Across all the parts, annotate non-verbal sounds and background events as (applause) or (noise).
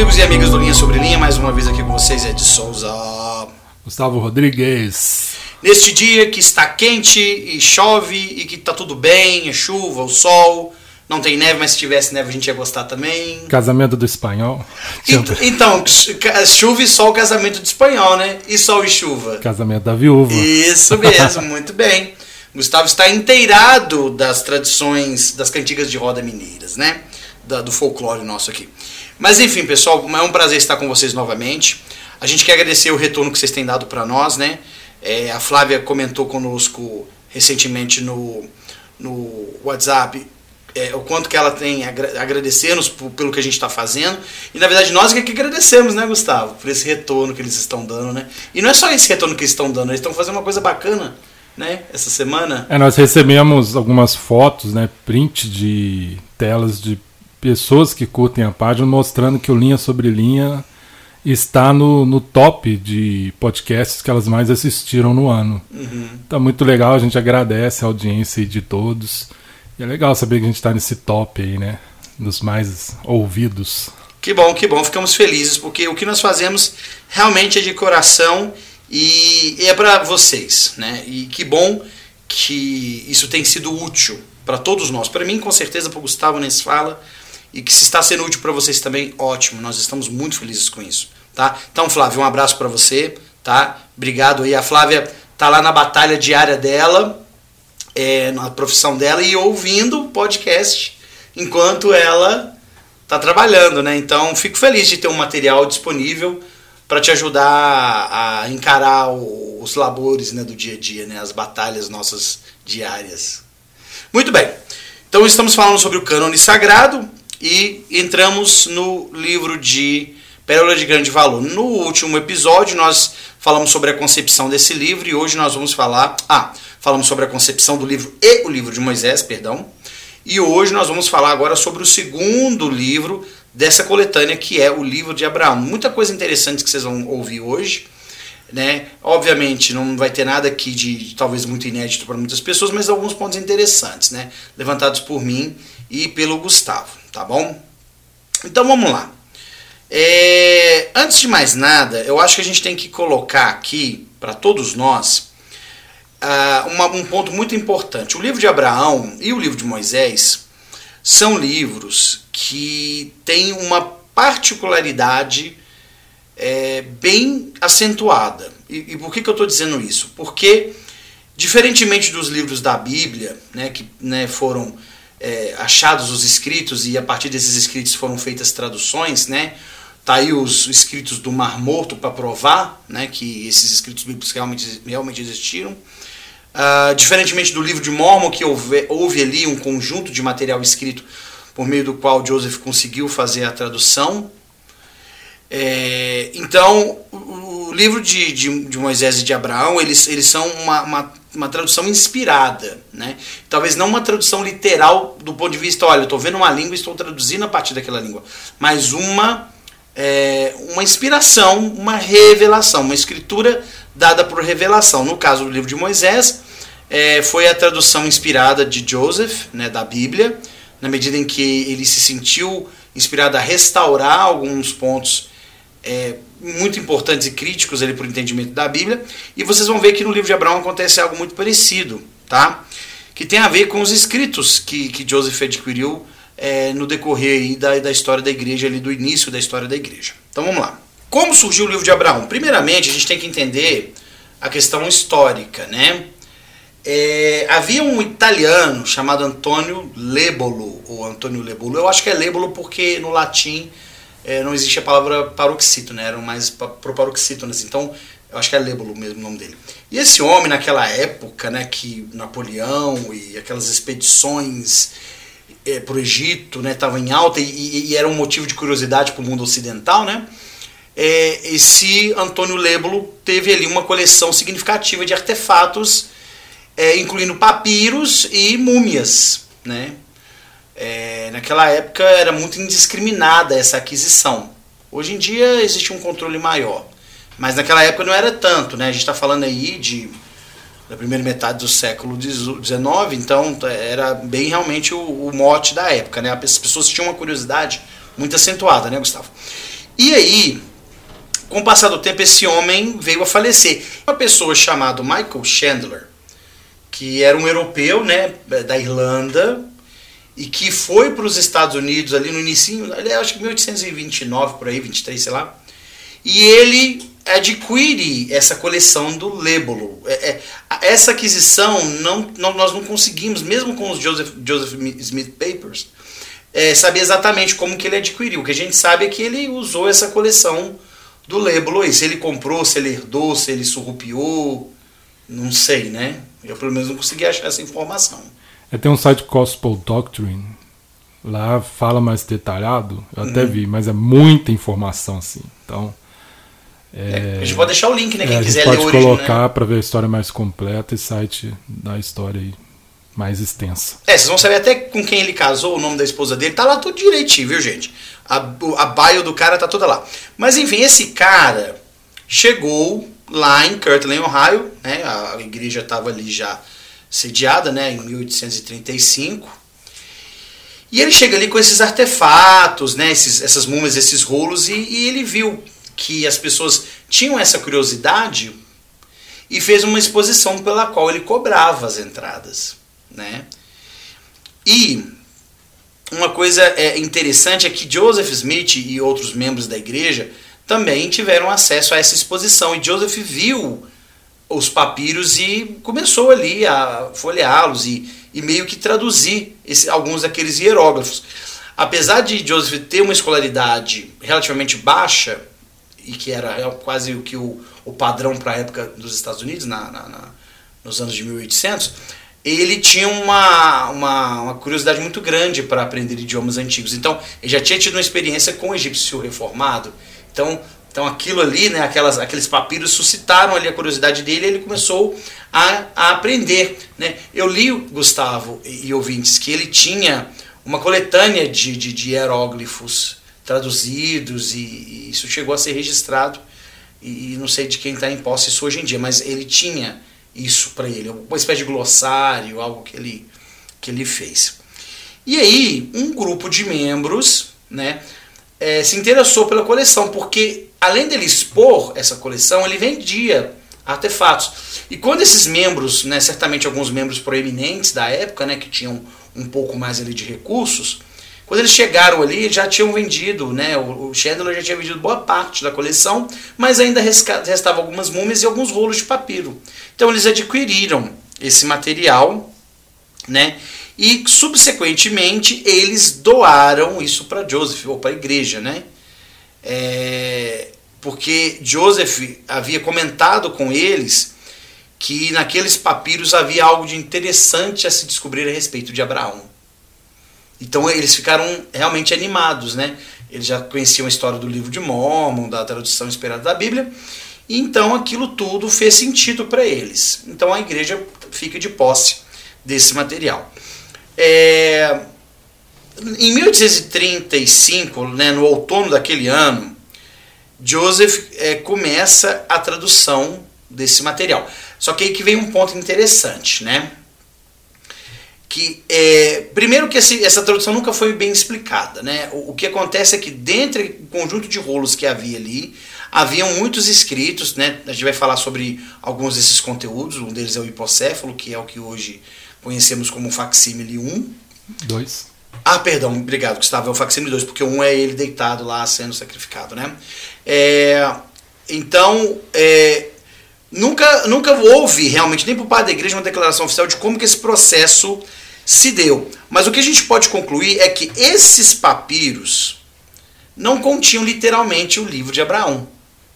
Amigos e amigas do Linha Sobre Linha, mais uma vez aqui com vocês, Ed Souza. Gustavo Rodrigues. Neste dia que está quente e chove e que está tudo bem, é chuva, o sol, não tem neve, mas se tivesse neve a gente ia gostar também. Casamento do espanhol. Ent- Então, chuva e sol, casamento de espanhol, né? E sol e chuva. Casamento da viúva. Isso mesmo, (laughs) muito bem. Gustavo está inteirado das tradições das cantigas de roda mineiras, né? Da- do folclore nosso aqui. Mas enfim, pessoal, é um prazer estar com vocês novamente. A gente quer agradecer o retorno que vocês têm dado para nós, né? É, a Flávia comentou conosco recentemente no, no WhatsApp é, o quanto que ela tem agra agradecer-nos pelo que a gente está fazendo. E na verdade nós é que agradecemos, né, Gustavo? Por esse retorno que eles estão dando, né? E não é só esse retorno que eles estão dando, eles estão fazendo uma coisa bacana, né? Essa semana. É, nós recebemos algumas fotos, né, print de telas de pessoas que curtem a página mostrando que o Linha Sobre Linha está no, no top de podcasts que elas mais assistiram no ano. Uhum. Tá muito legal, a gente agradece a audiência de todos. E é legal saber que a gente está nesse top aí, né, dos mais ouvidos. Que bom, que bom, ficamos felizes, porque o que nós fazemos realmente é de coração e é para vocês, né? E que bom que isso tem sido útil para todos nós. Para mim, com certeza, para o Gustavo Ness fala, e que se está sendo útil para vocês também, ótimo. Nós estamos muito felizes com isso, tá? Então, Flávio, um abraço para você, tá? Obrigado aí. A Flávia tá lá na batalha diária dela, é, na profissão dela e ouvindo o podcast enquanto ela tá trabalhando, né? Então, fico feliz de ter um material disponível para te ajudar a encarar o- os labores né, do dia a dia, né? As batalhas nossas diárias. Muito bem. Então, estamos falando sobre o cânone sagrado e entramos no livro de Pérola de Grande Valor. No último episódio, nós falamos sobre a concepção desse livro e hoje nós vamos falar. Ah, falamos sobre a concepção do livro e o livro de Moisés, perdão. E hoje nós vamos falar agora sobre o segundo livro dessa coletânea, que é o livro de Abraão. Muita coisa interessante que vocês vão ouvir hoje. Né? Obviamente não vai ter nada aqui de, talvez muito inédito para muitas pessoas, mas alguns pontos interessantes, né? levantados por mim e pelo Gustavo, tá bom? Então vamos lá. É, antes de mais nada, eu acho que a gente tem que colocar aqui para todos nós ah, uma- um ponto muito importante. O livro de Abraão e o livro de Moisés são livros que têm uma particularidade é, bem acentuada. E, e por que, que eu estou dizendo isso? Porque, diferentemente dos livros da Bíblia, né, que né, foram é, achados os escritos e a partir desses escritos foram feitas traduções, né? Tá aí os escritos do Mar Morto para provar, né, que esses escritos bíblicos realmente, realmente existiram. Ah, diferentemente do livro de Mormon, que houve, houve ali um conjunto de material escrito por meio do qual Joseph conseguiu fazer a tradução. É, então, o, o livro de, de, de Moisés e de Abraão, eles, eles são uma, uma, uma tradução inspirada. Né? Talvez não uma tradução literal do ponto de vista, olha, eu estou vendo uma língua e estou traduzindo a partir daquela língua, mas uma, é, uma inspiração, uma revelação, uma escritura dada por revelação. No caso do livro de Moisés, é, foi a tradução inspirada de Joseph, né, da Bíblia, na medida em que ele se sentiu inspirado a restaurar alguns pontos é, muito importantes e críticos para o entendimento da Bíblia. E vocês vão ver que no livro de Abraão acontece algo muito parecido, tá? Que tem a ver com os escritos que, que Joseph adquiriu é, no decorrer da, da história da igreja, ali do início da história da igreja. Então vamos lá. Como surgiu o livro de Abraão? Primeiramente, a gente tem que entender a questão histórica, né? É, havia um italiano chamado Antônio Lebolo, ou Antônio Lebolo. Eu acho que é Lebolo porque no latim é, não existe a palavra paroxítono, né? Eram mais pa- pro paroxítonas. Então, eu acho que é Lebolo mesmo o nome dele. E esse homem, naquela época, né, que Napoleão e aquelas expedições é, para o Egito, né, estavam em alta e, e- era um motivo de curiosidade para o mundo ocidental, né? É, esse Antônio Lebolo teve ali uma coleção significativa de artefatos, é, incluindo papiros e múmias, né? É, naquela época era muito indiscriminada essa aquisição. Hoje em dia existe um controle maior, mas naquela época não era tanto, né? A gente está falando aí de da primeira metade do século XIX, então era bem realmente o, o mote da época, né? As pessoas tinham uma curiosidade muito acentuada, né, Gustavo? E aí, com o passar do tempo, esse homem veio a falecer. Uma pessoa chamada Michael Chandler, que era um europeu, né, da Irlanda, e que foi para os Estados Unidos ali no início, acho que 1829 por aí, 23, sei lá. E ele adquire essa coleção do Lébolo. É, é, essa aquisição não, não, nós não conseguimos, mesmo com os Joseph, Joseph Smith Papers, é, saber exatamente como que ele adquiriu. O que a gente sabe é que ele usou essa coleção do Lébolo. Se ele comprou, se ele herdou, se ele surrupiou, não sei, né? Eu pelo menos não consegui achar essa informação. É, tem um site Gospel Doctrine, lá fala mais detalhado, eu uhum. até vi, mas é muita informação assim. Então, é, a gente pode deixar o link, né? Quem é, quiser ler pode colocar né? para ver a história mais completa e site da história aí mais extensa. É, vocês vão saber até com quem ele casou, o nome da esposa dele, tá lá tudo direitinho, viu, gente? A, a bio do cara tá toda lá. Mas enfim, esse cara chegou lá em Kirtland, Ohio, né? A igreja estava ali já sediada, né, em 1835. E ele chega ali com esses artefatos, né, esses, essas múmias, esses rolos, e, e ele viu que as pessoas tinham essa curiosidade e fez uma exposição pela qual ele cobrava as entradas, né? E uma coisa é interessante é que Joseph Smith e outros membros da igreja também tiveram acesso a essa exposição e Joseph viu os papiros e começou ali a folheá-los e, e meio que traduzir esse, alguns daqueles hieróglifos. Apesar de Joseph ter uma escolaridade relativamente baixa, e que era quase o que o, o padrão para a época dos Estados Unidos, na, na, na, nos anos de 1800, ele tinha uma, uma, uma curiosidade muito grande para aprender idiomas antigos. Então, ele já tinha tido uma experiência com o egípcio reformado. Então, então aquilo ali, né, aquelas, aqueles papiros suscitaram ali a curiosidade dele e ele começou a, a aprender. Né? Eu li, Gustavo e, e ouvintes, que ele tinha uma coletânea de, de, de hieróglifos traduzidos e, e isso chegou a ser registrado e, e não sei de quem está em posse isso hoje em dia, mas ele tinha isso para ele, uma espécie de glossário, algo que ele, que ele fez. E aí, um grupo de membros né, é, se interessou pela coleção, porque além dele expor essa coleção, ele vendia artefatos. E quando esses membros, né, certamente alguns membros proeminentes da época, né, que tinham um pouco mais ali de recursos, quando eles chegaram ali, já tinham vendido, né? O Chandler já tinha vendido boa parte da coleção, mas ainda restavam algumas múmias e alguns rolos de papiro. Então eles adquiriram esse material, né? E subsequentemente eles doaram isso para Joseph ou para a igreja, né? É, porque Joseph havia comentado com eles que naqueles papiros havia algo de interessante a se descobrir a respeito de Abraão. Então eles ficaram realmente animados, né? Eles já conheciam a história do livro de Mormon, da tradução esperada da Bíblia, e então aquilo tudo fez sentido para eles. Então a igreja fica de posse desse material. É, em 1835, né, no outono daquele ano, Joseph é, começa a tradução desse material. Só que aí que vem um ponto interessante, né? que é, primeiro que esse, essa tradução nunca foi bem explicada, né? O, o, que acontece é que dentro do conjunto de rolos que havia ali, haviam muitos escritos, né? A gente vai falar sobre alguns desses conteúdos, um deles é o hipocéfalo, que é o que hoje conhecemos como facsímile 1. 2. Ah, perdão, obrigado, Gustavo, é o facsímile 2, porque um é ele deitado lá sendo sacrificado, né? É, então, é, nunca, nunca houve realmente, nem por parte da igreja, uma declaração oficial de como que esse processo se deu. Mas o que a gente pode concluir é que esses papiros não continham literalmente o livro de Abraão,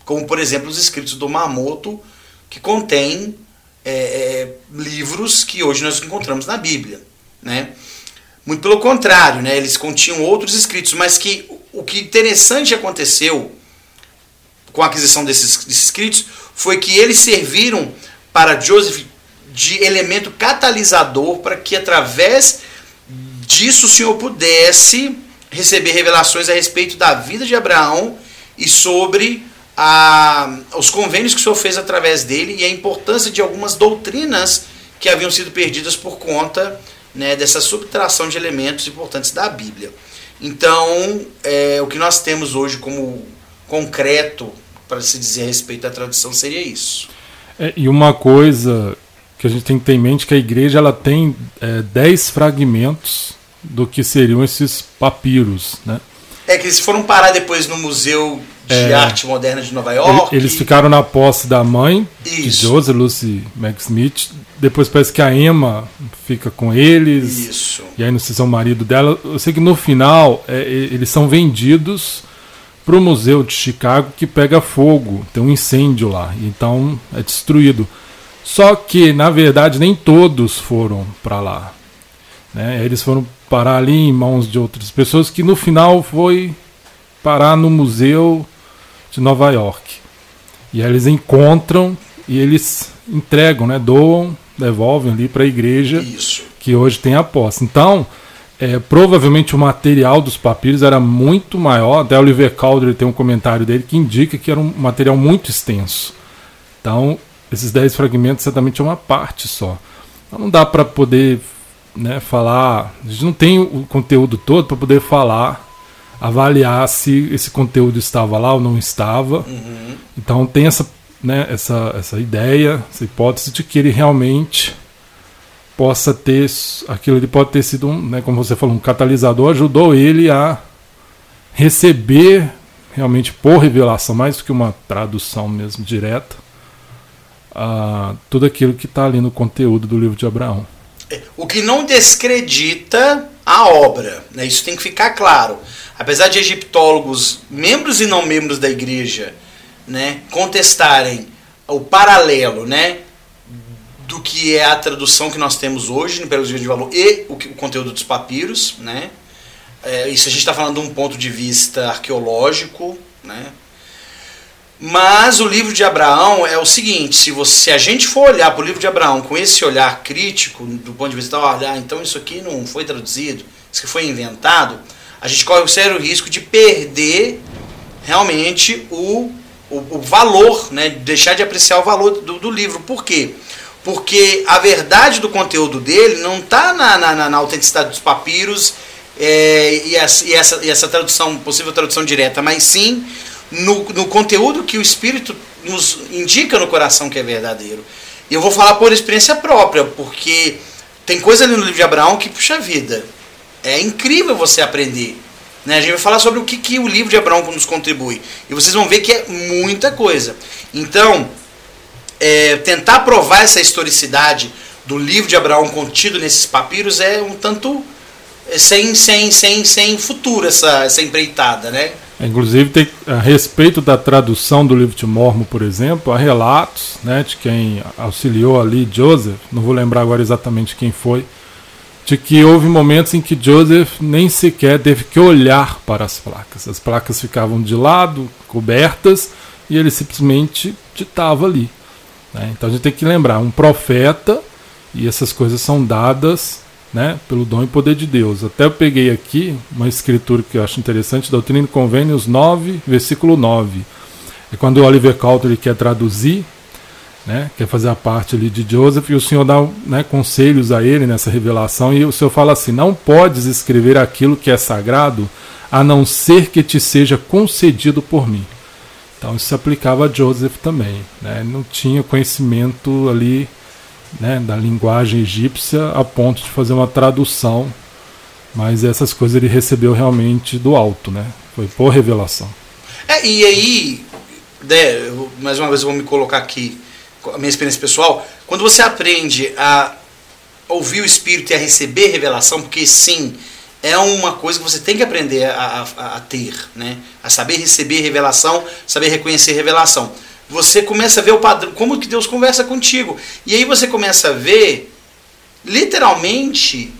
como por exemplo os escritos do Mamoto, que contém é, é, livros que hoje nós encontramos na Bíblia. Né? Muito pelo contrário, né? eles continham outros escritos, mas que o que interessante aconteceu com a aquisição desses, desses escritos foi que eles serviram para Joseph de elemento catalisador para que através disso o Senhor pudesse receber revelações a respeito da vida de Abraão e sobre a, os convênios que o Senhor fez através dele e a importância de algumas doutrinas que haviam sido perdidas por conta né, dessa subtração de elementos importantes da Bíblia. Então, é, o que nós temos hoje como concreto para se dizer a respeito da tradução seria isso. É, e uma coisa que a gente tem que ter em mente que a igreja ela tem é, dez fragmentos do que seriam esses papiros, né? É que eles foram parar depois no Museu de é, Arte Moderna de Nova York. Eles ficaram na posse da mãe Isso. de Joseph, Lucy Smith. Depois parece que a Emma fica com eles. Isso. E aí não sei se é o marido dela. Eu sei que no final é, eles são vendidos para o Museu de Chicago que pega fogo. Tem um incêndio lá. Então é destruído. Só que, na verdade, nem todos foram para lá. Né? Eles foram parar ali em mãos de outras pessoas, que no final foi parar no museu de Nova York. E aí eles encontram e eles entregam, né? doam, devolvem ali para a igreja Isso. que hoje tem a posse. Então, é, provavelmente o material dos papiros era muito maior. Até Oliver Calder tem um comentário dele que indica que era um material muito extenso. Então, esses 10 fragmentos certamente é uma parte só. Então, não dá para poder né, falar. A gente não tem o conteúdo todo para poder falar, avaliar se esse conteúdo estava lá ou não estava. Uhum. Então tem essa, né, essa, essa ideia, essa hipótese de que ele realmente possa ter aquilo ele pode ter sido um, né, como você falou, um catalisador, ajudou ele a receber realmente por revelação, mais do que uma tradução mesmo direta, uh, tudo aquilo que está ali no conteúdo do livro de Abraão. O que não descredita a obra, né? isso tem que ficar claro. Apesar de egiptólogos, membros e não membros da igreja, né, contestarem o paralelo né, do que é a tradução que nós temos hoje, pelos livros de valor, e o, o conteúdo dos papiros. Né? É, isso a gente está falando de um ponto de vista arqueológico, né? Mas o livro de Abraão é o seguinte: se, você, se a gente for olhar para o livro de Abraão com esse olhar crítico, do ponto de vista, olha, ah, então isso aqui não foi traduzido, isso que foi inventado, a gente corre o sério risco de perder realmente o, o, o valor, né, deixar de apreciar o valor do, do, livro. Por quê? Porque a verdade do conteúdo dele não está na, na, na, autenticidade dos papiros é, e, essa, e, essa, e essa tradução, possível tradução direta, mas sim no, no conteúdo que o Espírito nos indica no coração que é verdadeiro. E eu vou falar por experiência própria, porque tem coisa ali no livro de Abraão que, puxa vida, é incrível você aprender. Né? A gente vai falar sobre o que, que o livro de Abraão nos contribui. E vocês vão ver que é muita coisa. Então, é, tentar provar essa historicidade do livro de Abraão contido nesses papiros é um tanto é, sem, sem, sem, sem futuro essa, essa empreitada, né? Inclusive, tem, a respeito da tradução do livro de Mormon, por exemplo, há relatos né, de quem auxiliou ali Joseph, não vou lembrar agora exatamente quem foi, de que houve momentos em que Joseph nem sequer teve que olhar para as placas. As placas ficavam de lado, cobertas, e ele simplesmente ditava ali. Né? Então a gente tem que lembrar: um profeta, e essas coisas são dadas né, pelo dom e poder de Deus. Até eu peguei aqui uma escritura que eu acho interessante, Doutrina e Convênios 9, versículo 9. É quando o Oliver Coulter quer traduzir, né, quer fazer a parte ali de Joseph, e o Senhor dá né, conselhos a ele nessa revelação, e o Senhor fala assim: Não podes escrever aquilo que é sagrado, a não ser que te seja concedido por mim. Então isso se aplicava a Joseph também. Né? Não tinha conhecimento ali né, da linguagem egípcia a ponto de fazer uma tradução, mas essas coisas ele recebeu realmente do alto, né? Foi por revelação. É, e aí, né, mais uma vez eu vou me colocar aqui a minha experiência pessoal, quando você aprende a ouvir o Espírito e a receber revelação, porque sim, é uma coisa que você tem que aprender a, a, a ter, né? A saber receber revelação, saber reconhecer revelação você começa a ver o padrão, como que Deus conversa contigo. E aí você começa a ver, literalmente,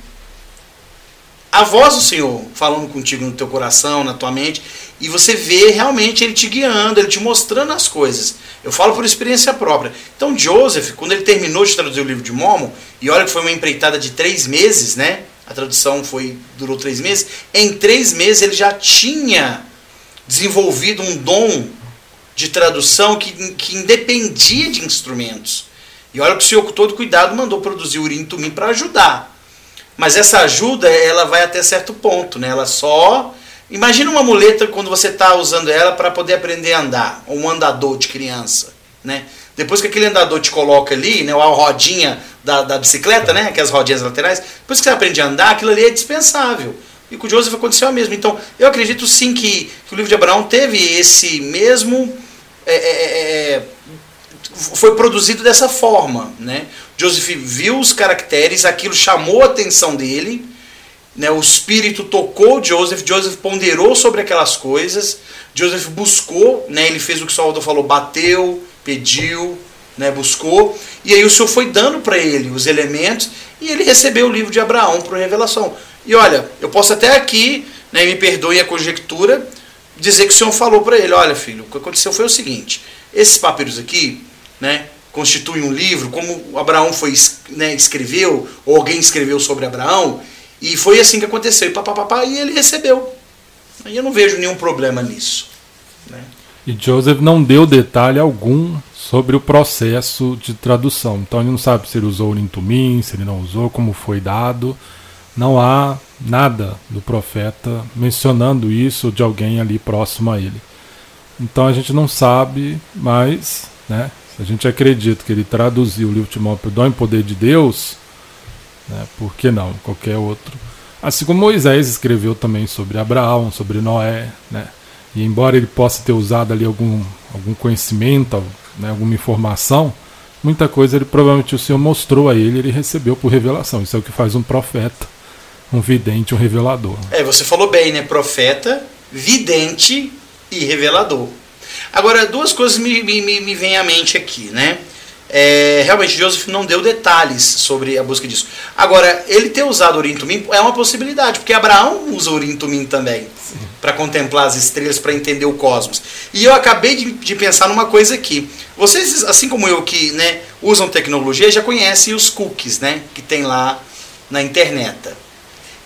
a voz do Senhor falando contigo no teu coração, na tua mente, e você vê realmente Ele te guiando, Ele te mostrando as coisas. Eu falo por experiência própria. Então Joseph, quando ele terminou de traduzir o livro de Mormon, e olha que foi uma empreitada de três meses, né? A tradução foi durou três meses. Em três meses ele já tinha desenvolvido um dom de tradução que, que independia de instrumentos. E olha que o senhor com todo cuidado mandou produzir o Urim Tumim para ajudar. Mas essa ajuda, ela vai até certo ponto, né? Ela só Imagina uma muleta quando você está usando ela para poder aprender a andar, um andador de criança, né? Depois que aquele andador te coloca ali, né, a rodinha da, da bicicleta, né, aquelas rodinhas laterais, depois que você aprende a andar, aquilo ali é dispensável. E com o Joseph aconteceu a mesma. Então, eu acredito sim que, que o livro de Abraão teve esse mesmo. É, é, é, é foi produzido dessa forma. Né? Joseph viu os caracteres, aquilo chamou a atenção dele, né? o espírito tocou Joseph, Joseph ponderou sobre aquelas coisas, Joseph buscou, né? ele fez o que o Salvador falou, bateu, pediu, né? buscou, e aí o Senhor foi dando para ele os elementos e ele recebeu o livro de Abraão para revelação. E olha, eu posso até aqui, né, me perdoe a conjectura, dizer que o Senhor falou para ele: olha, filho, o que aconteceu foi o seguinte: esses papiros aqui, né, constituem um livro, como Abraão foi, né, escreveu, ou alguém escreveu sobre Abraão, e foi assim que aconteceu, e papapá, e ele recebeu. Aí eu não vejo nenhum problema nisso. Né? E Joseph não deu detalhe algum sobre o processo de tradução. Então ele não sabe se ele usou o Nintumim, se ele não usou, como foi dado não há nada do profeta mencionando isso de alguém ali próximo a ele. Então a gente não sabe, mas né, se a gente acredita que ele traduziu o livro de Timóteo Dom em poder de Deus, né, por que não? Qualquer outro. Assim como Moisés escreveu também sobre Abraão, sobre Noé, né? E embora ele possa ter usado ali algum, algum conhecimento, né, alguma informação, muita coisa ele provavelmente o Senhor mostrou a ele, ele recebeu por revelação. Isso é o que faz um profeta um vidente, um revelador. É, você falou bem, né? Profeta, vidente e revelador. Agora, duas coisas me, me, me vêm à mente aqui, né? É, realmente, Joseph não deu detalhes sobre a busca disso. Agora, ele ter usado Urim Tumim é uma possibilidade, porque Abraão usa Urim Tumim também para contemplar as estrelas, para entender o cosmos. E eu acabei de, de, pensar numa coisa aqui. Vocês, assim como eu, que né, usam tecnologia, já conhecem os cookies né, que tem lá na internet.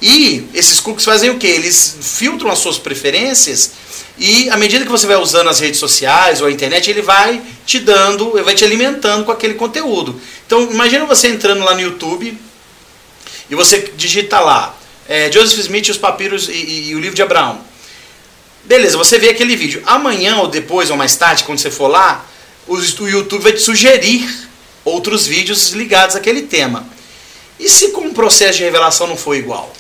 E esses cookies fazem o que? Eles filtram as suas preferências e à medida que você vai usando as redes sociais ou a internet, ele vai te dando, ele vai te alimentando com aquele conteúdo. Então imagina você entrando lá no YouTube e você digita lá é, Joseph Smith, os papiros e, e, e o livro de Abraão. Beleza, você vê aquele vídeo. Amanhã ou depois ou mais tarde, quando você for lá, o YouTube vai te sugerir outros vídeos ligados àquele tema. E se com o processo de revelação não for igual?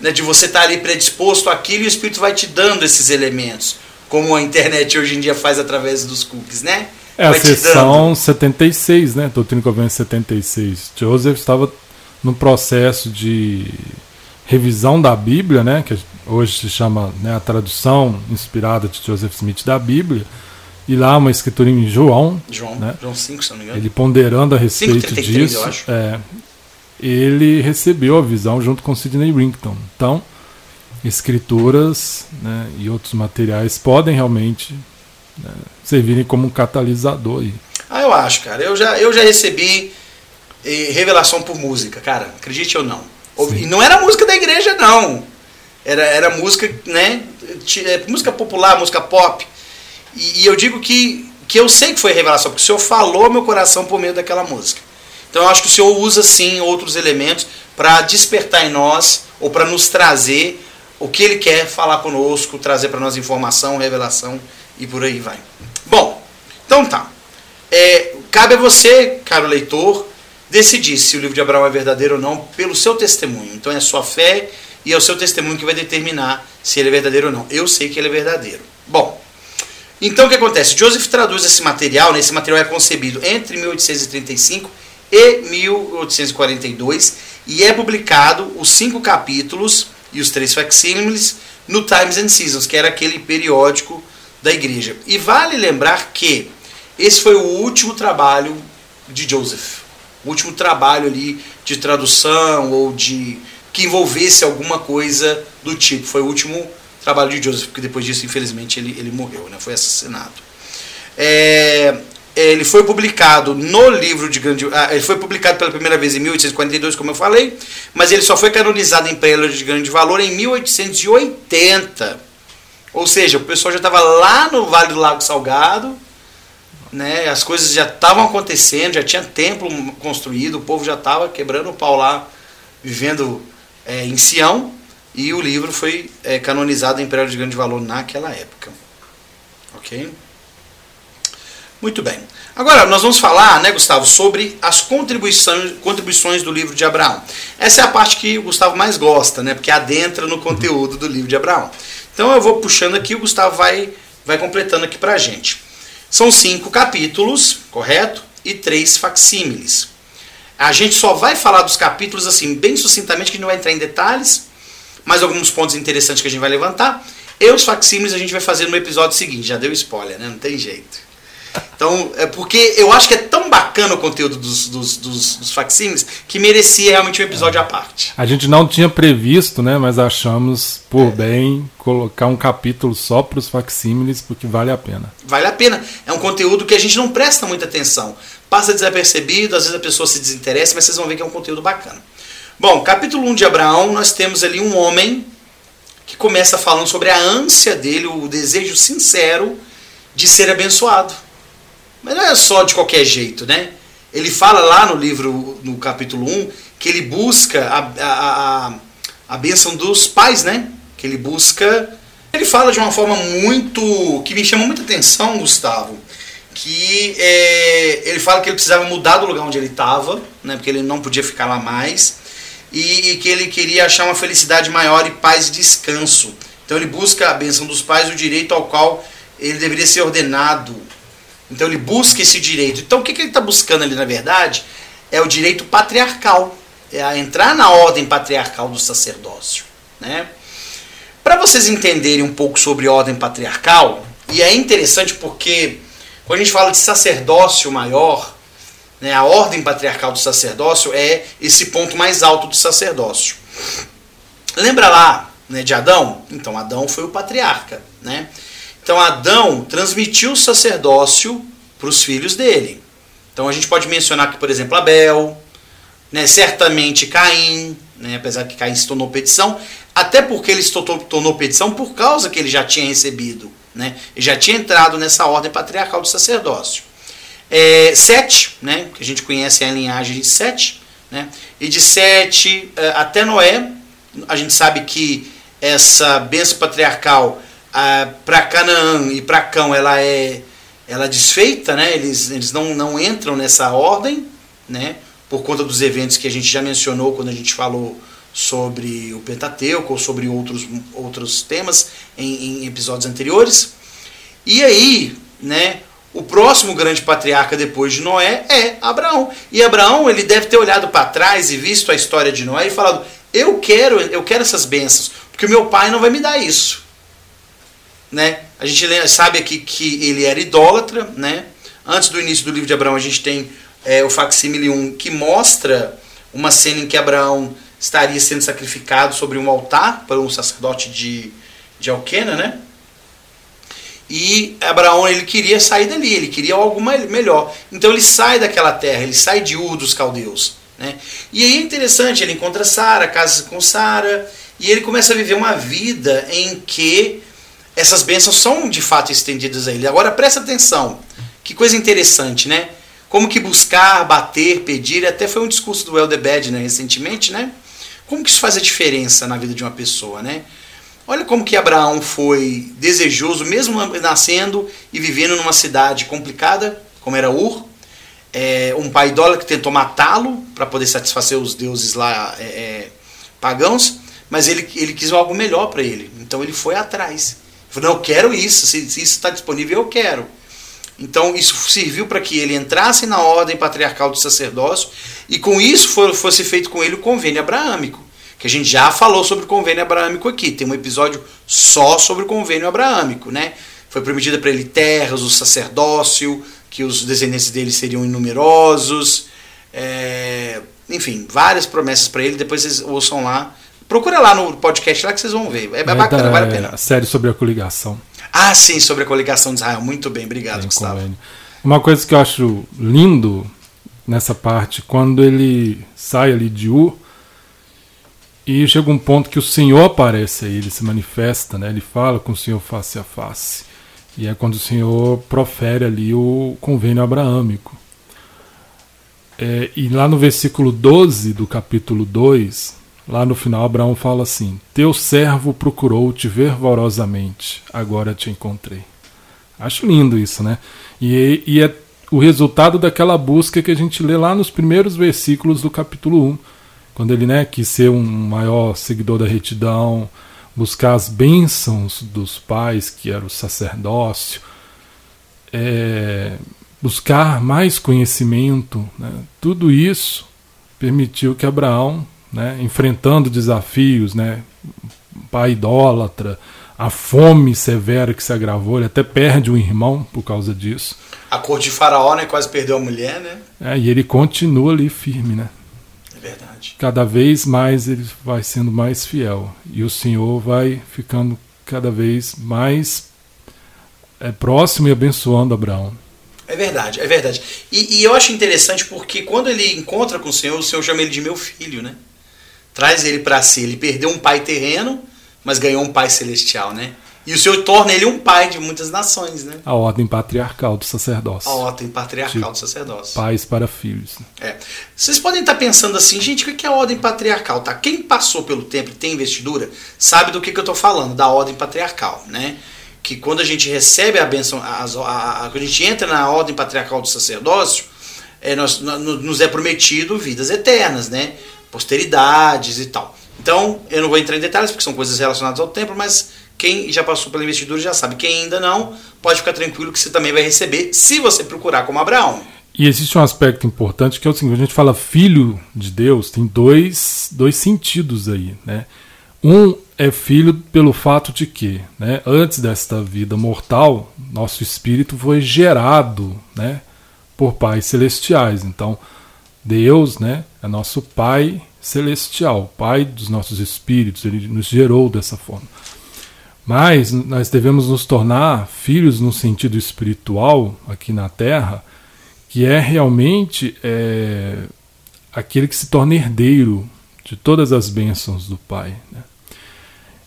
Né, de você estar tá ali predisposto àquilo e o Espírito vai te dando esses elementos, como a internet hoje em dia faz através dos cookies, né? É vai a sessão 76, né? Doutrina Covenant 76. Joseph estava no processo de revisão da Bíblia, né? Que hoje se chama né, a tradução inspirada de Joseph Smith da Bíblia. E lá uma escritura em João. João, né? João 5, se não me engano. Ele ponderando a respeito 5, 33, disso. Eu acho. É, ele recebeu a visão junto com Sidney Rington. Então, escrituras né, e outros materiais podem realmente né, servirem como um catalisador. Aí. Ah, eu acho, cara. Eu já, eu já recebi eh, revelação por música, cara. Acredite ou não. E não era música da igreja, não. Era, era música, né? É, música popular, música pop. E, e eu digo que, que eu sei que foi revelação, porque o Senhor falou meu coração por meio daquela música. Então eu acho que o Senhor usa sim outros elementos para despertar em nós ou para nos trazer o que Ele quer falar conosco, trazer para nós informação, revelação e por aí vai. Bom, então tá. É, cabe a você, caro leitor, decidir se o livro de Abraão é verdadeiro ou não pelo seu testemunho. Então é a sua fé e é o seu testemunho que vai determinar se ele é verdadeiro ou não. Eu sei que ele é verdadeiro. Bom, então o que acontece? Joseph traduz esse material, né? esse material é concebido entre 1835 e 1842 e é publicado os cinco capítulos e os três facsímiles no Times and Seasons, que era aquele periódico da igreja. E vale lembrar que esse foi o último trabalho de Joseph, o último trabalho ali de tradução ou de que envolvesse alguma coisa do tipo. Foi o último trabalho de Joseph, porque depois disso, infelizmente, ele, ele morreu, né? foi assassinado. É, ele foi publicado no livro de grande. Ah, ele foi publicado pela primeira vez em 1842, como eu falei, mas ele só foi canonizado em Pérola de Grande Valor em 1880. Ou seja, o pessoal já estava lá no Vale do Lago Salgado, né, as coisas já estavam acontecendo, já tinha templo construído, o povo já estava quebrando o pau lá, vivendo é, em Sião, e o livro foi é, canonizado em Império de Grande Valor naquela época. Ok? Muito bem. Agora, nós vamos falar, né, Gustavo, sobre as contribuições, contribuições do livro de Abraão. Essa é a parte que o Gustavo mais gosta, né, porque adentra no conteúdo do livro de Abraão. Então eu vou puxando aqui, o Gustavo vai, vai completando aqui pra gente. São cinco capítulos, correto? E três facsímiles. A gente só vai falar dos capítulos assim, bem sucintamente, que não vai entrar em detalhes, mas alguns pontos interessantes que a gente vai levantar. E os facsímiles a gente vai fazer no episódio seguinte, já deu spoiler, né? Não tem jeito. Então, é porque eu acho que é tão bacana o conteúdo dos, dos, dos, dos facsímiles que merecia realmente um episódio é. à parte. A gente não tinha previsto, né? Mas achamos por é. bem colocar um capítulo só para os facsímiles, porque vale a pena. Vale a pena. É um conteúdo que a gente não presta muita atenção. Passa desapercebido, às vezes a pessoa se desinteressa, mas vocês vão ver que é um conteúdo bacana. Bom, capítulo 1 de Abraão, nós temos ali um homem que começa falando sobre a ânsia dele, o desejo sincero de ser abençoado. Mas não é só de qualquer jeito, né? Ele fala lá no livro, no capítulo 1, que ele busca a, a, a, a bênção dos pais, né? Que ele busca. Ele fala de uma forma muito. que me chama muita atenção, Gustavo. Que é, ele fala que ele precisava mudar do lugar onde ele estava, né? Porque ele não podia ficar lá mais. E, e que ele queria achar uma felicidade maior e paz e descanso. Então ele busca a bênção dos pais, o direito ao qual ele deveria ser ordenado então ele busca esse direito. Então o que, que ele está buscando ali, na verdade, é o direito patriarcal. É a entrar na ordem patriarcal do sacerdócio. Né? Para vocês entenderem um pouco sobre ordem patriarcal, e é interessante porque quando a gente fala de sacerdócio maior, né, a ordem patriarcal do sacerdócio é esse ponto mais alto do sacerdócio. Lembra lá né, de Adão? Então Adão foi o patriarca. Né? Então Adão transmitiu o sacerdócio para os filhos dele. Então a gente pode mencionar aqui, por exemplo, Abel, né, certamente Caim, né, apesar que Caim se tornou petição, até porque ele se tornou petição por causa que ele já tinha recebido, né, já tinha entrado nessa ordem patriarcal do sacerdócio. É, Sete, né, que a gente conhece a linhagem de Sete, né, e de Sete é, até Noé, a gente sabe que essa bênção patriarcal para Canaã e para Cão ela é ela é desfeita, né? Eles, eles não, não entram nessa ordem, né? Por conta dos eventos que a gente já mencionou quando a gente falou sobre o Pentateuco ou sobre outros, outros temas em, em episódios anteriores. E aí, né? O próximo grande patriarca depois de Noé é Abraão. E Abraão ele deve ter olhado para trás e visto a história de Noé e falado: eu quero, eu quero essas bênçãos, porque o meu pai não vai me dar isso né? A gente sabe aqui que ele era idólatra, né? Antes do início do livro de Abraão, a gente tem é, o facsímile 1 que mostra uma cena em que Abraão estaria sendo sacrificado sobre um altar para um sacerdote de, de Alquena, né? E Abraão ele queria sair dali, ele queria algo melhor. Então ele sai daquela terra, ele sai de Ur dos caldeus. Né? E aí é interessante, ele encontra Sara, casa com Sara, e ele começa a viver uma vida em que essas bênçãos são de fato estendidas a ele. Agora presta atenção, que coisa interessante, né? Como que buscar, bater, pedir, até foi um discurso do Elder Bad, né, recentemente, né? Como que isso faz a diferença na vida de uma pessoa, né? Olha como que Abraão foi desejoso, mesmo nascendo e vivendo numa cidade complicada, como era Ur, é, um pai idólatra que tentou matá-lo para poder satisfazer os deuses lá é, é, pagãos, mas ele, ele quis algo melhor para ele, então ele foi atrás. Falou, não, eu quero isso, se, isso está disponível, eu quero. Então isso serviu para que ele entrasse na ordem patriarcal do sacerdócio e com isso for, fosse feito com ele o convênio abraâmico. Que a gente já falou sobre o convênio abraâmico aqui. Tem um episódio só sobre o convênio abraâmico. Né? Foi prometida para ele terras, o sacerdócio, que os descendentes dele seriam inumerosos. É, enfim, várias promessas para ele. Depois vocês ouçam lá Procura lá no podcast lá que vocês vão ver. É, é bacana, vale a pena. A série sobre a coligação. Ah, sim, sobre a coligação de Israel. Muito bem, obrigado, bem, Gustavo. Convênio. Uma coisa que eu acho lindo nessa parte, quando ele sai ali de U e chega um ponto que o Senhor aparece aí, ele se manifesta, né? ele fala com o Senhor face a face. E é quando o Senhor profere ali o convênio abraâmico. É, e lá no versículo 12 do capítulo 2, lá no final Abraão fala assim: Teu servo procurou te fervorosamente, agora te encontrei. Acho lindo isso, né? E, e é o resultado daquela busca que a gente lê lá nos primeiros versículos do capítulo 1, quando ele né, quis ser um maior seguidor da retidão, buscar as bênçãos dos pais, que era o sacerdócio, é, buscar mais conhecimento, né? tudo isso permitiu que Abraão, né, enfrentando desafios, né, pai idólatra, a fome severa que se agravou, ele até perde um irmão por causa disso. A cor de faraó, né, quase perdeu a mulher, né? É, e ele continua ali firme, né? É verdade. Cada vez mais ele vai sendo mais fiel e o Senhor vai ficando cada vez mais é, próximo e abençoando Abraão. É verdade, é verdade. E, e, eu acho interessante porque quando ele encontra com o Senhor, o Senhor chama ele de meu filho, né? Traz ele para si. Ele perdeu um pai terreno, mas ganhou um pai celestial, né? E o Senhor torna ele um pai de muitas nações, né? A ordem patriarcal do sacerdócio. A ordem patriarcal do sacerdócio. Pais para filhos. É. Vocês podem estar pensando assim, gente, o que é a ordem patriarcal? Tá? Quem passou pelo templo e tem investidura sabe do que, que eu estou falando, da ordem patriarcal, né? que quando a gente recebe a bênção, a, a, a, quando a gente entra na ordem patriarcal do sacerdócio, é, nós, nos é prometido vidas eternas, né? Posteridades e tal. Então, eu não vou entrar em detalhes porque são coisas relacionadas ao templo, mas quem já passou pela investidura já sabe. Quem ainda não, pode ficar tranquilo que você também vai receber se você procurar como Abraão. E existe um aspecto importante que é o seguinte: a gente fala filho de Deus, tem dois, dois sentidos aí, né? Um é filho pelo fato de que, né, antes desta vida mortal, nosso espírito foi gerado né, por pais celestiais. Então, Deus né, é nosso Pai celestial, Pai dos nossos espíritos, Ele nos gerou dessa forma. Mas nós devemos nos tornar filhos no sentido espiritual aqui na Terra, que é realmente é, aquele que se torna herdeiro de todas as bênçãos do Pai. Né?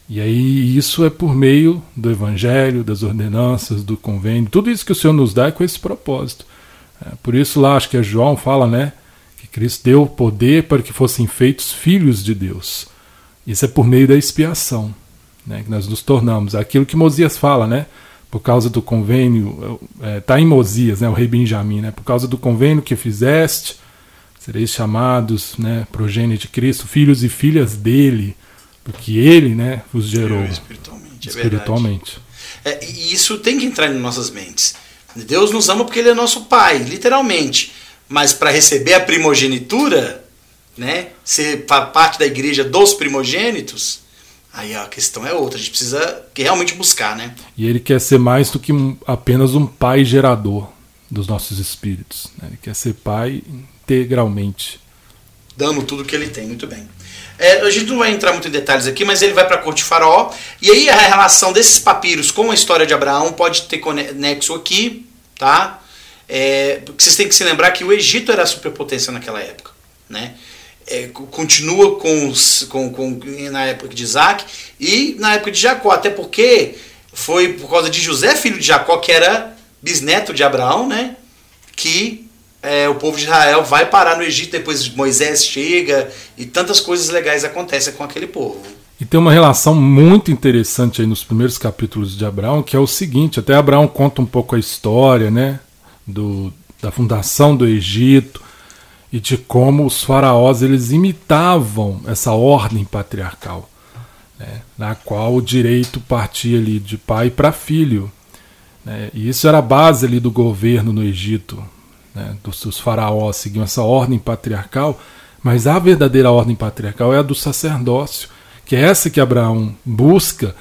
E aí isso é por meio do Evangelho, das ordenanças, do convênio, tudo isso que o Senhor nos dá é com esse propósito. É, por isso lá acho que é João fala, né, Cristo deu poder para que fossem feitos filhos de Deus. Isso é por meio da expiação, né, que nós nos tornamos. Aquilo que Mosias fala, né, por causa do convênio, está é, tá em Mosias, né, o rei Benjamim, né, por causa do convênio que fizeste, sereis chamados, né, progênie de Cristo, filhos e filhas dele porque ele né, os gerou espiritualmente. É espiritualmente. É, e isso tem que entrar em nossas mentes. Deus nos ama porque ele é nosso pai, literalmente. Mas para receber a primogenitura, né, ser parte da igreja dos primogênitos, aí a questão é outra. A gente precisa realmente buscar, né? E ele quer ser mais do que apenas um pai gerador dos nossos espíritos. Né? Ele quer ser pai integralmente. Dando tudo que ele tem, muito bem. É, a gente não vai entrar muito em detalhes aqui, mas ele vai para a corte de Faraó. E aí a relação desses papiros com a história de Abraão pode ter conexo aqui, tá? É, porque vocês têm que se lembrar que o Egito era a superpotência naquela época, né? É, continua com, com, com, na época de Isaac e na época de Jacó, até porque foi por causa de José, filho de Jacó, que era bisneto de Abraão, né? Que é, o povo de Israel vai parar no Egito, depois Moisés chega e tantas coisas legais acontecem com aquele povo. E tem uma relação muito interessante aí nos primeiros capítulos de Abraão, que é o seguinte, até Abraão conta um pouco a história, né, do, da fundação do Egito e de como os faraós eles imitavam essa ordem patriarcal, né, na qual o direito partia ali de pai para filho. Né, e isso era a base ali do governo no Egito né, dos, dos faraós seguiam essa ordem patriarcal, mas a verdadeira ordem patriarcal é a do sacerdócio, que é essa que Abraão busca,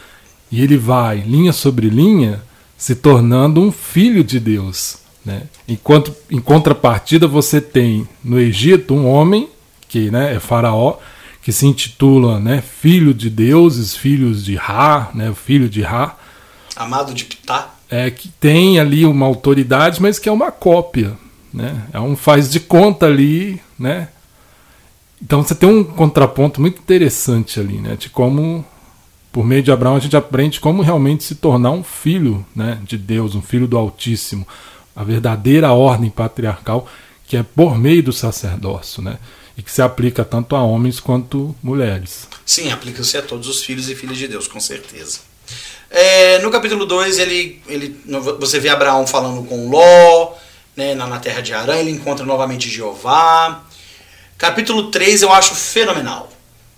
e ele vai, linha sobre linha, se tornando um filho de Deus. Né? Enquanto, em contrapartida, você tem no Egito um homem, que né, é faraó, que se intitula né, filho de deuses, filhos de Ra, né, filho de Ra. Amado de Ptah. É, que tem ali uma autoridade, mas que é uma cópia né? É um faz de conta ali, né? Então você tem um contraponto muito interessante ali, né? De como, por meio de Abraão, a gente aprende como realmente se tornar um filho né, de Deus, um filho do Altíssimo. A verdadeira ordem patriarcal que é por meio do sacerdócio, né? E que se aplica tanto a homens quanto mulheres. Sim, aplica-se a todos os filhos e filhas de Deus, com certeza. É, no capítulo 2, ele, ele, você vê Abraão falando com Ló, né, na, na terra de Arã, ele encontra novamente Jeová. Capítulo 3 eu acho fenomenal.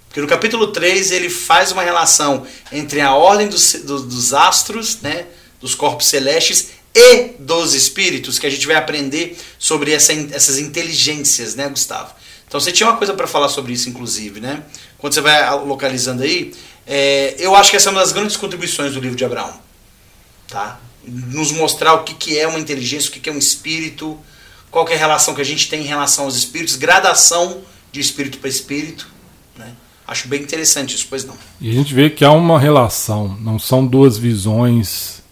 Porque no capítulo 3 ele faz uma relação entre a ordem dos, dos, dos astros, né, dos corpos celestes e dos espíritos, que a gente vai aprender sobre essa, essas inteligências, né, Gustavo? Então você tinha uma coisa para falar sobre isso, inclusive, né? Quando você vai localizando aí, é, eu acho que essa é uma das grandes contribuições do livro de Abraão, tá? Nos mostrar o que, que é uma inteligência, o que, que é um espírito, qual é a relação que a gente tem em relação aos espíritos, gradação de espírito para espírito, né? Acho bem interessante isso, pois não. E a gente vê que há uma relação, não são duas visões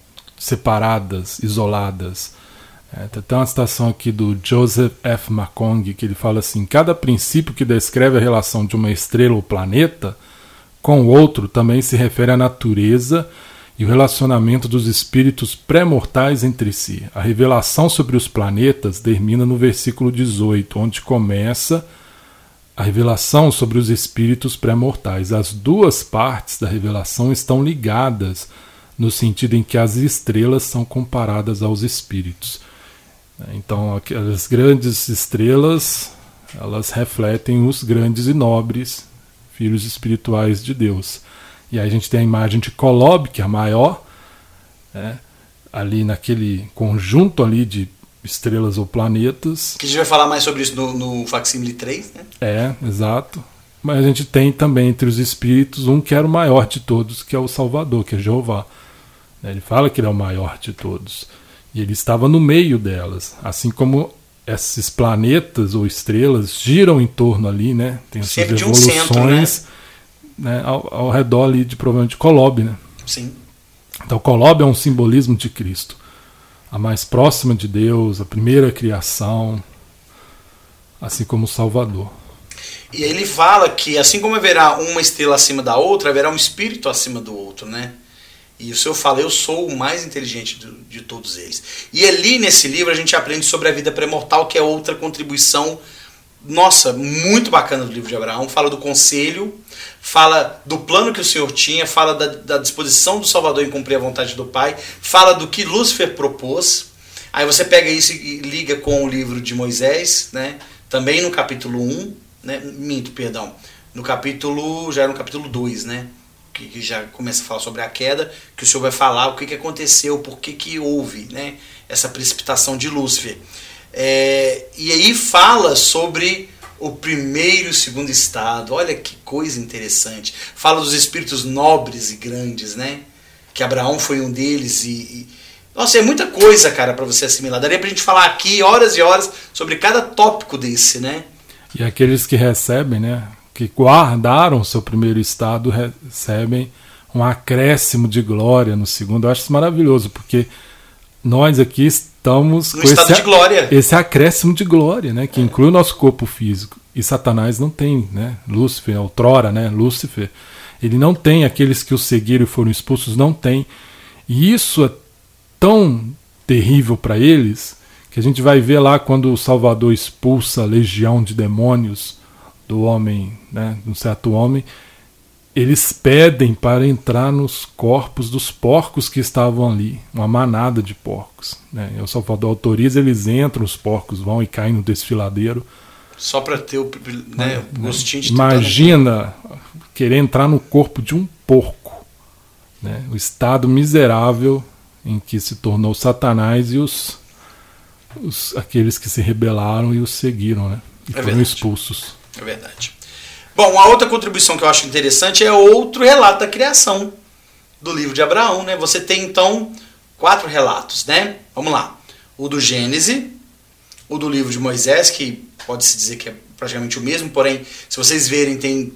separadas, isoladas. É, tem uma citação aqui do Joseph F. McCong que ele fala assim: cada princípio que descreve a relação de uma estrela ou planeta com o outro também se refere à natureza e o relacionamento dos espíritos pré-mortais entre si. A revelação sobre os planetas termina no versículo 18, onde começa a revelação sobre os espíritos pré-mortais. As duas partes da revelação estão ligadas, no sentido em que as estrelas são comparadas aos espíritos. Então, aquelas grandes estrelas, elas refletem os grandes e nobres filhos espirituais de Deus. E aí a gente tem a imagem de Kolob, que é a maior, né, ali naquele conjunto ali de estrelas ou planetas. Que a gente vai falar mais sobre isso no, no Facsimile 3, né? É, exato. Mas a gente tem também entre os espíritos um que era o maior de todos, que é o Salvador, que é Jeová. Né, ele fala que ele é o maior de todos. E ele estava no meio delas. Assim como esses planetas ou estrelas giram em torno ali, né? Tem essas Sempre evoluções de um centro, né? né? Ao, ao, redor ali de provavelmente Kolob, né? Sim. Então Kolob é um simbolismo de Cristo a mais próxima de Deus, a primeira criação, assim como o Salvador. E ele fala que assim como haverá uma estrela acima da outra, haverá um espírito acima do outro, né? E o Senhor fala, eu sou o mais inteligente de, de todos eles. E ali nesse livro a gente aprende sobre a vida pré-mortal, que é outra contribuição, nossa, muito bacana do livro de Abraão. Fala do conselho, fala do plano que o Senhor tinha, fala da, da disposição do Salvador em cumprir a vontade do Pai, fala do que Lúcifer propôs. Aí você pega isso e liga com o livro de Moisés, né? também no capítulo 1, né? minto, perdão, no capítulo, já era no capítulo 2, né? Que, que, já começa a falar sobre a queda, que o Senhor vai falar o que, que aconteceu, por que, que houve né? essa precipitação de Lúcifer. É, e aí fala sobre o primeiro e o segundo estado. Olha que coisa interessante. Fala dos espíritos nobres e grandes, né? Que Abraão foi um deles e, e... nossa, é muita coisa, cara, para você assimilar. Daria pra gente falar aqui horas e horas sobre cada tópico desse, né? E aqueles que recebem, né, que guardaram seu primeiro estado recebem um acréscimo de glória no segundo. Eu acho isso maravilhoso, porque nós aqui estamos no com estado esse, de glória. esse acréscimo de glória, né, que é. inclui o nosso corpo físico. E Satanás não tem, né? Lúcifer, outrora, né? Lúcifer, ele não tem aqueles que o seguiram e foram expulsos, não tem. E isso é tão terrível para eles que a gente vai ver lá quando o Salvador expulsa a legião de demônios do homem, né, um certo homem, eles pedem para entrar nos corpos dos porcos que estavam ali, uma manada de porcos. Né? E o Salvador autoriza, eles entram, os porcos vão e caem no desfiladeiro. Só para ter o né, gostinho de Imagina querer entrar no corpo de um porco. Né? O estado miserável em que se tornou Satanás e os, os aqueles que se rebelaram e os seguiram, né? E é foram verdade. expulsos. É verdade. Bom, a outra contribuição que eu acho interessante é outro relato da criação do livro de Abraão, né? Você tem então quatro relatos, né? Vamos lá. O do Gênesis, o do livro de Moisés, que pode-se dizer que é praticamente o mesmo, porém, se vocês verem, tem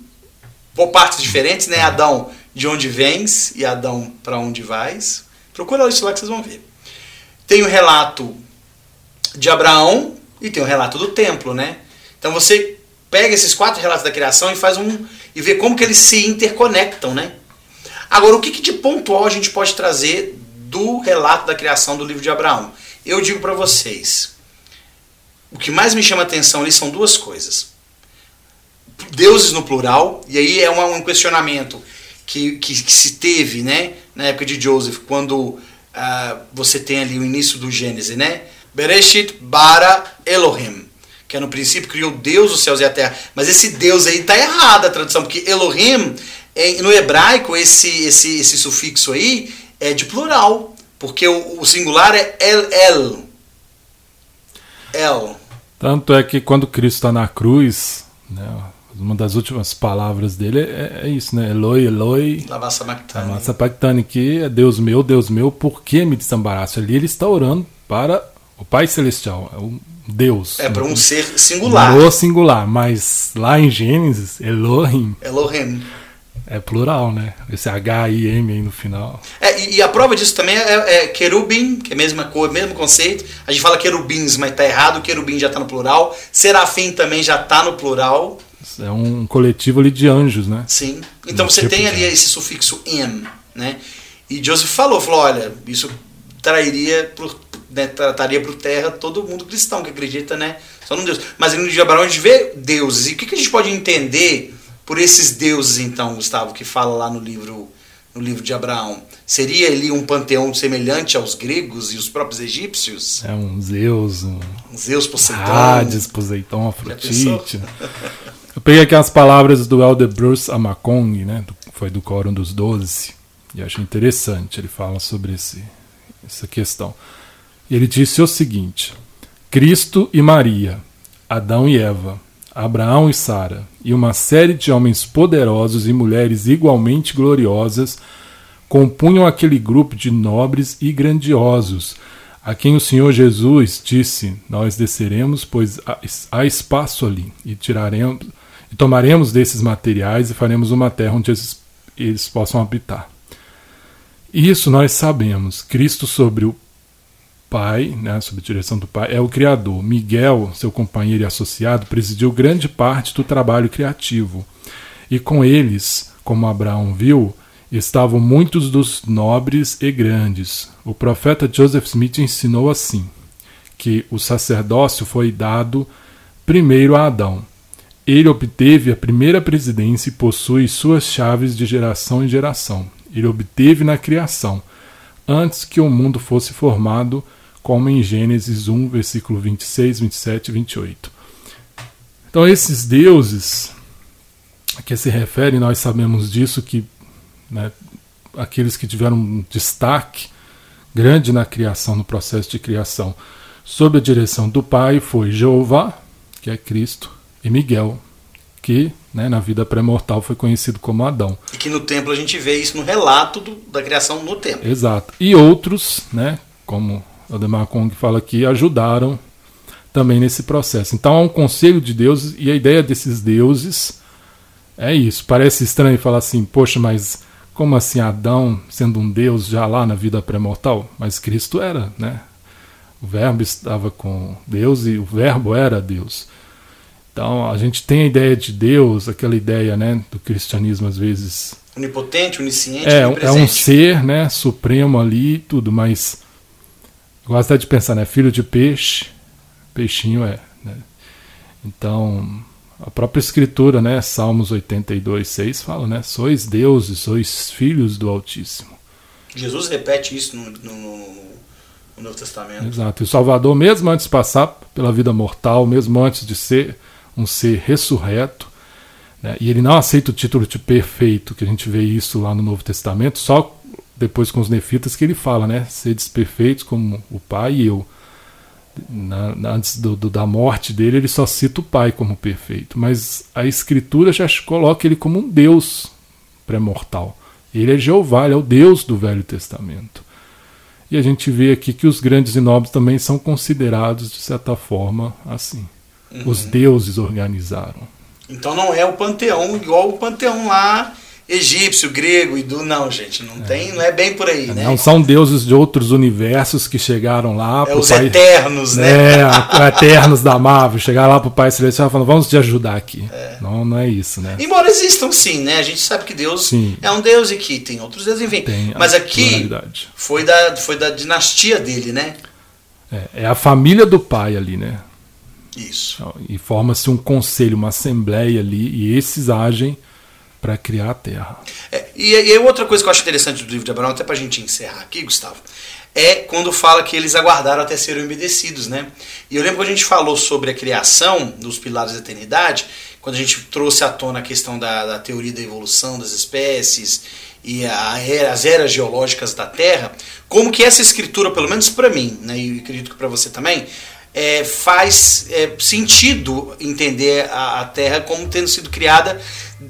por partes diferentes, né? Adão, de onde vens e Adão, para onde vais. Procura isso lá que vocês vão ver. Tem o relato de Abraão e tem o relato do templo, né? Então você pega esses quatro relatos da criação e faz um e vê como que eles se interconectam, né? Agora, o que, que de pontual a gente pode trazer do relato da criação do livro de Abraão? Eu digo para vocês, o que mais me chama atenção ali são duas coisas. Deuses no plural, e aí é um, questionamento que, que, que, se teve né, na época de Joseph, quando uh, você tem ali o início do Gênesis, né? Bereshit bara Elohim, que é no princípio criou Deus os céus e a terra. Mas esse Deus aí está errado a tradução, porque Elohim, é, no hebraico, esse, esse, esse sufixo aí é de plural, porque o, o singular é El El. El. Tanto é que quando Cristo está na cruz, né, uma das últimas palavras dele é, é isso, né? Eloi, Eloi. Lava sabachthani. Lava sabachthani, que é Deus meu, Deus meu, por que me desambaraste? Ali ele está orando para o Pai Celestial, é o Deus. É para um ser singular. No singular, mas lá em Gênesis, Elohim. Elohim. É plural, né? Esse H-I-M aí no final. É, e, e, a prova disso também é, é querubim, que é a mesma cor, mesmo conceito. A gente fala querubins, mas tá errado, querubim já tá no plural. Serafim também já tá no plural. É um coletivo ali de anjos, né? Sim. Então no você tem ali esse sufixo em, né? E Joseph falou, falou, olha, isso trairia por, né, trataria por terra todo mundo cristão que acredita, né? Só num Deus. Mas no livro de Abraão a gente vê deuses. E o que, que a gente pode entender por esses deuses, então, Gustavo, que fala lá no livro, no livro de Abraão? Seria ali um panteão semelhante aos gregos e os próprios egípcios? É um Zeus, um, um Zeus Poseidon. Hades, Poseidon, Afrodite. (laughs) Eu peguei aqui as palavras do Elder Bruce Amakong, né? Foi do Quórum dos Doze. E achei interessante. Ele fala sobre esse, essa questão. Ele disse o seguinte: Cristo e Maria, Adão e Eva, Abraão e Sara, e uma série de homens poderosos e mulheres igualmente gloriosas compunham aquele grupo de nobres e grandiosos, a quem o Senhor Jesus disse: Nós desceremos, pois há espaço ali, e tiraremos e tomaremos desses materiais e faremos uma terra onde eles, eles possam habitar. Isso nós sabemos. Cristo sobre o pai, né, sob a direção do pai, é o criador. Miguel, seu companheiro e associado, presidiu grande parte do trabalho criativo. E com eles, como Abraão viu, estavam muitos dos nobres e grandes. O profeta Joseph Smith ensinou assim: que o sacerdócio foi dado primeiro a Adão. Ele obteve a primeira presidência e possui suas chaves de geração em geração. Ele obteve na criação, antes que o mundo fosse formado como em Gênesis 1, versículo 26, 27 e 28. Então, esses deuses a que se refere, nós sabemos disso, que né, aqueles que tiveram um destaque grande na criação, no processo de criação, sob a direção do Pai, foi Jeová, que é Cristo, e Miguel, que né, na vida pré-mortal foi conhecido como Adão. E que no templo a gente vê isso no relato do, da criação no templo. Exato. E outros, né, como Ademar Kong fala aqui, ajudaram também nesse processo. Então há um conselho de deuses e a ideia desses deuses é isso. Parece estranho falar assim, poxa, mas como assim Adão sendo um deus já lá na vida pré-mortal? Mas Cristo era, né? O verbo estava com Deus e o verbo era Deus. Então a gente tem a ideia de Deus, aquela ideia, né, do cristianismo às vezes onipotente, onisciente, é, é um ser, né, supremo ali, tudo, mas Gosta de pensar, né? Filho de peixe, peixinho é. Né? Então, a própria escritura, né? Salmos 82, 6 fala, né? Sois deuses, sois filhos do Altíssimo. Jesus repete isso no, no, no Novo Testamento. Exato. E o Salvador, mesmo antes de passar pela vida mortal, mesmo antes de ser um ser ressurreto, né? e ele não aceita o título de perfeito, que a gente vê isso lá no Novo Testamento, só depois com os nefitas que ele fala, né? Sedes perfeitos como o pai e eu. Na, na, antes do, do, da morte dele, ele só cita o pai como perfeito. Mas a escritura já coloca ele como um Deus pré-mortal. Ele é Jeová, ele é o Deus do Velho Testamento. E a gente vê aqui que os grandes e nobres também são considerados, de certa forma, assim. Uhum. Os deuses organizaram. Então não é o panteão igual o panteão lá egípcio, grego e do não, gente, não é. tem, não é bem por aí, né? Não são deuses de outros universos que chegaram lá. É os pai, eternos, né? É, eternos da Marvel, chegaram lá pro Pai Celestial falando, vamos te ajudar aqui. É. Não, não é isso, né? Embora existam sim, né? A gente sabe que Deus sim. é um Deus e que tem outros deuses, enfim. Tem Mas aqui foi da, foi da dinastia dele, né? É, é a família do pai ali, né? Isso. E forma-se um conselho, uma assembleia ali, e esses agem para criar a terra. É, e, e outra coisa que eu acho interessante do livro de Abraão, até para a gente encerrar aqui, Gustavo, é quando fala que eles aguardaram até serem obedecidos, né? E eu lembro que a gente falou sobre a criação dos pilares da eternidade, quando a gente trouxe à tona a questão da, da teoria da evolução das espécies e a, as eras geológicas da Terra, como que essa escritura, pelo menos para mim, né, e acredito que para você também, é, faz é, sentido entender a, a, Terra como tendo sido criada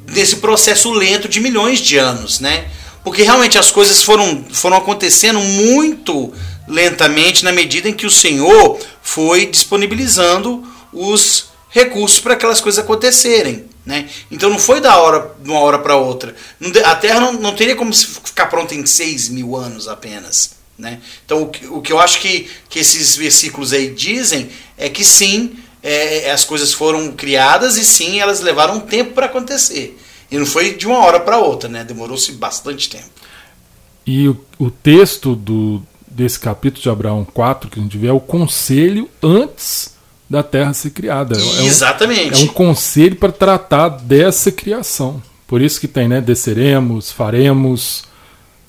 nesse processo lento de milhões de anos, né? Porque realmente as coisas foram, foram acontecendo muito lentamente na medida em que o Senhor foi disponibilizando os recursos para aquelas coisas acontecerem. Né? Então não foi da hora de uma hora para outra. A Terra não, não teria como ficar pronta em 6 mil anos apenas. Né? Então o que, o que eu acho que, que esses versículos aí dizem é que sim, é, as coisas foram criadas e sim, elas levaram um tempo para acontecer. E não foi de uma hora para outra, né? demorou-se bastante tempo. E o, o texto do, desse capítulo de Abraão 4 que a gente vê é o conselho antes da terra ser criada. É Exatamente. Um, é um conselho para tratar dessa criação. Por isso que tem, né? Desceremos, faremos.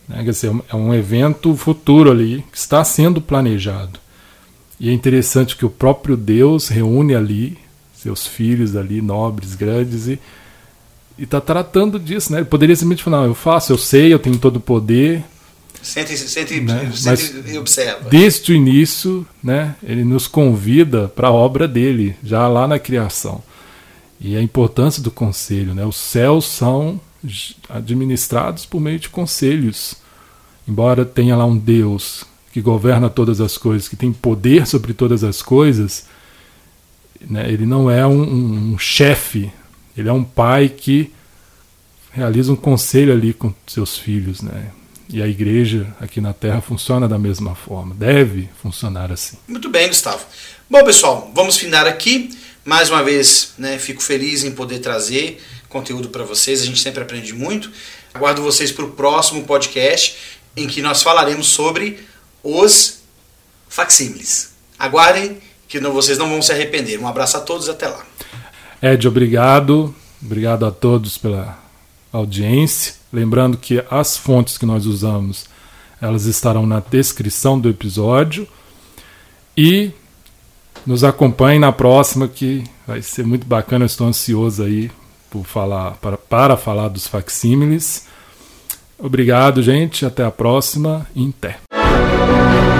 Né, quer dizer, é um evento futuro ali que está sendo planejado. E é interessante que o próprio Deus reúne ali seus filhos ali, nobres, grandes, e está tratando disso. Né? Ele poderia simplesmente falar: eu faço, eu sei, eu tenho todo o poder, Sente, sente, né? sente e observa. Desde o início, né, ele nos convida para a obra dele, já lá na criação. E a importância do conselho. Né? Os céus são administrados por meio de conselhos. Embora tenha lá um Deus que governa todas as coisas, que tem poder sobre todas as coisas, né, ele não é um, um, um chefe, ele é um pai que realiza um conselho ali com seus filhos. Né? E a igreja aqui na Terra funciona da mesma forma, deve funcionar assim. Muito bem, Gustavo. Bom, pessoal, vamos findar aqui. Mais uma vez, né, fico feliz em poder trazer conteúdo para vocês. A gente sempre aprende muito. Aguardo vocês para o próximo podcast em que nós falaremos sobre os facsímiles. Aguardem que não, vocês não vão se arrepender. Um abraço a todos até lá. Ed, obrigado. Obrigado a todos pela audiência. Lembrando que as fontes que nós usamos, elas estarão na descrição do episódio. E nos acompanhe na próxima que vai ser muito bacana. Eu estou ansioso aí por falar para, para falar dos facsímiles. Obrigado, gente. Até a próxima. Inter. Thank you.